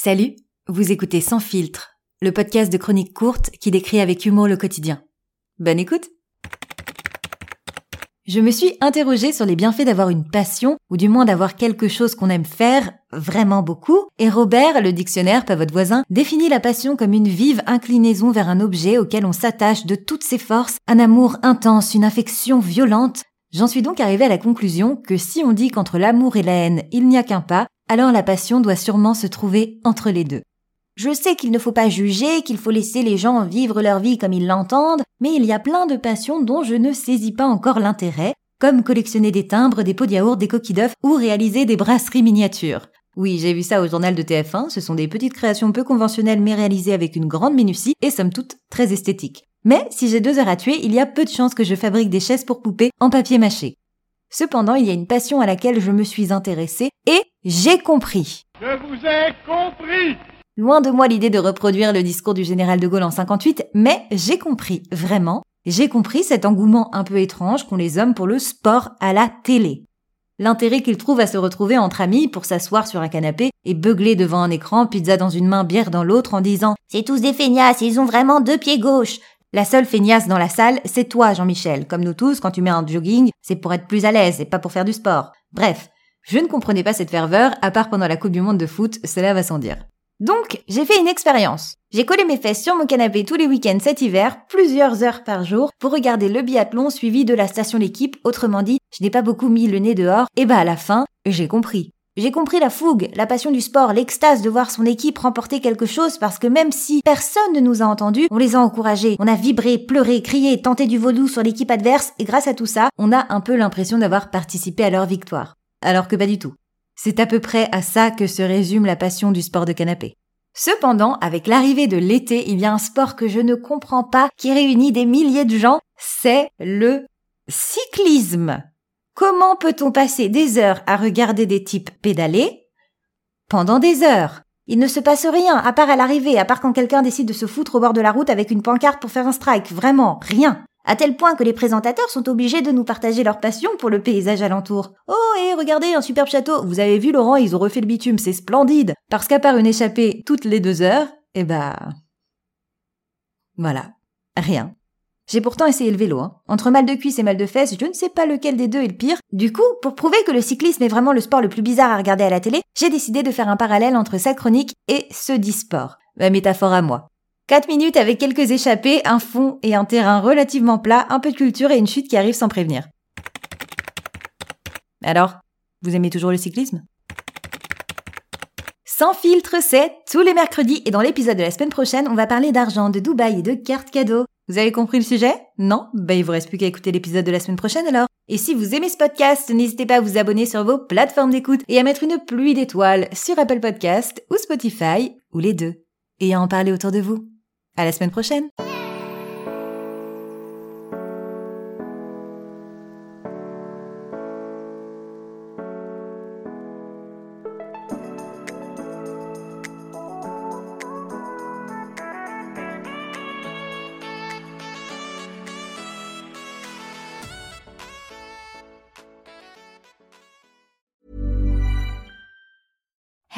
Salut, vous écoutez Sans filtre, le podcast de chroniques courtes qui décrit avec humour le quotidien. Bonne écoute Je me suis interrogée sur les bienfaits d'avoir une passion, ou du moins d'avoir quelque chose qu'on aime faire vraiment beaucoup, et Robert, le dictionnaire, pas votre voisin, définit la passion comme une vive inclinaison vers un objet auquel on s'attache de toutes ses forces, un amour intense, une affection violente. J'en suis donc arrivée à la conclusion que si on dit qu'entre l'amour et la haine, il n'y a qu'un pas, alors la passion doit sûrement se trouver entre les deux. Je sais qu'il ne faut pas juger, qu'il faut laisser les gens vivre leur vie comme ils l'entendent, mais il y a plein de passions dont je ne saisis pas encore l'intérêt, comme collectionner des timbres, des pots de yaourt, des coquilles d'œufs ou réaliser des brasseries miniatures. Oui, j'ai vu ça au journal de TF1, ce sont des petites créations peu conventionnelles mais réalisées avec une grande minutie et somme toute très esthétiques. Mais si j'ai deux heures à tuer, il y a peu de chances que je fabrique des chaises pour poupées en papier mâché. Cependant, il y a une passion à laquelle je me suis intéressée et j'ai compris. je vous ai compris. Loin de moi l'idée de reproduire le discours du général de Gaulle en 58, mais j'ai compris, vraiment, j'ai compris cet engouement un peu étrange qu'ont les hommes pour le sport à la télé. L'intérêt qu'ils trouvent à se retrouver entre amis pour s'asseoir sur un canapé et beugler devant un écran, pizza dans une main, bière dans l'autre en disant C'est tous des feignasses, ils ont vraiment deux pieds gauches. La seule feignasse dans la salle, c'est toi, Jean-Michel. Comme nous tous, quand tu mets un jogging, c'est pour être plus à l'aise et pas pour faire du sport. Bref, je ne comprenais pas cette ferveur, à part pendant la Coupe du Monde de foot, cela va sans dire. Donc, j'ai fait une expérience. J'ai collé mes fesses sur mon canapé tous les week-ends cet hiver, plusieurs heures par jour, pour regarder le biathlon suivi de la station L'équipe. Autrement dit, je n'ai pas beaucoup mis le nez dehors, et bah à la fin, j'ai compris. J'ai compris la fougue, la passion du sport, l'extase de voir son équipe remporter quelque chose parce que même si personne ne nous a entendus, on les a encouragés, on a vibré, pleuré, crié, tenté du vaudou sur l'équipe adverse et grâce à tout ça, on a un peu l'impression d'avoir participé à leur victoire. Alors que pas du tout. C'est à peu près à ça que se résume la passion du sport de canapé. Cependant, avec l'arrivée de l'été, il y a un sport que je ne comprends pas qui réunit des milliers de gens, c'est le cyclisme. Comment peut-on passer des heures à regarder des types pédaler pendant des heures? Il ne se passe rien, à part à l'arrivée, à part quand quelqu'un décide de se foutre au bord de la route avec une pancarte pour faire un strike, vraiment, rien. À tel point que les présentateurs sont obligés de nous partager leur passion pour le paysage alentour. Oh, et regardez, un superbe château. Vous avez vu, Laurent, ils ont refait le bitume, c'est splendide. Parce qu'à part une échappée toutes les deux heures, eh ben... Voilà. Rien. J'ai pourtant essayé le vélo. Hein. Entre mal de cuisse et mal de fesses, je ne sais pas lequel des deux est le pire. Du coup, pour prouver que le cyclisme est vraiment le sport le plus bizarre à regarder à la télé, j'ai décidé de faire un parallèle entre cette chronique et ce d'e-sport. Ma métaphore à moi. 4 minutes avec quelques échappées, un fond et un terrain relativement plat, un peu de culture et une chute qui arrive sans prévenir. Alors, vous aimez toujours le cyclisme? Sans filtre, c'est tous les mercredis et dans l'épisode de la semaine prochaine, on va parler d'argent, de Dubaï et de cartes cadeaux. Vous avez compris le sujet? Non? Ben il vous reste plus qu'à écouter l'épisode de la semaine prochaine alors. Et si vous aimez ce podcast, n'hésitez pas à vous abonner sur vos plateformes d'écoute et à mettre une pluie d'étoiles sur Apple Podcast ou Spotify ou les deux. Et à en parler autour de vous. À la semaine prochaine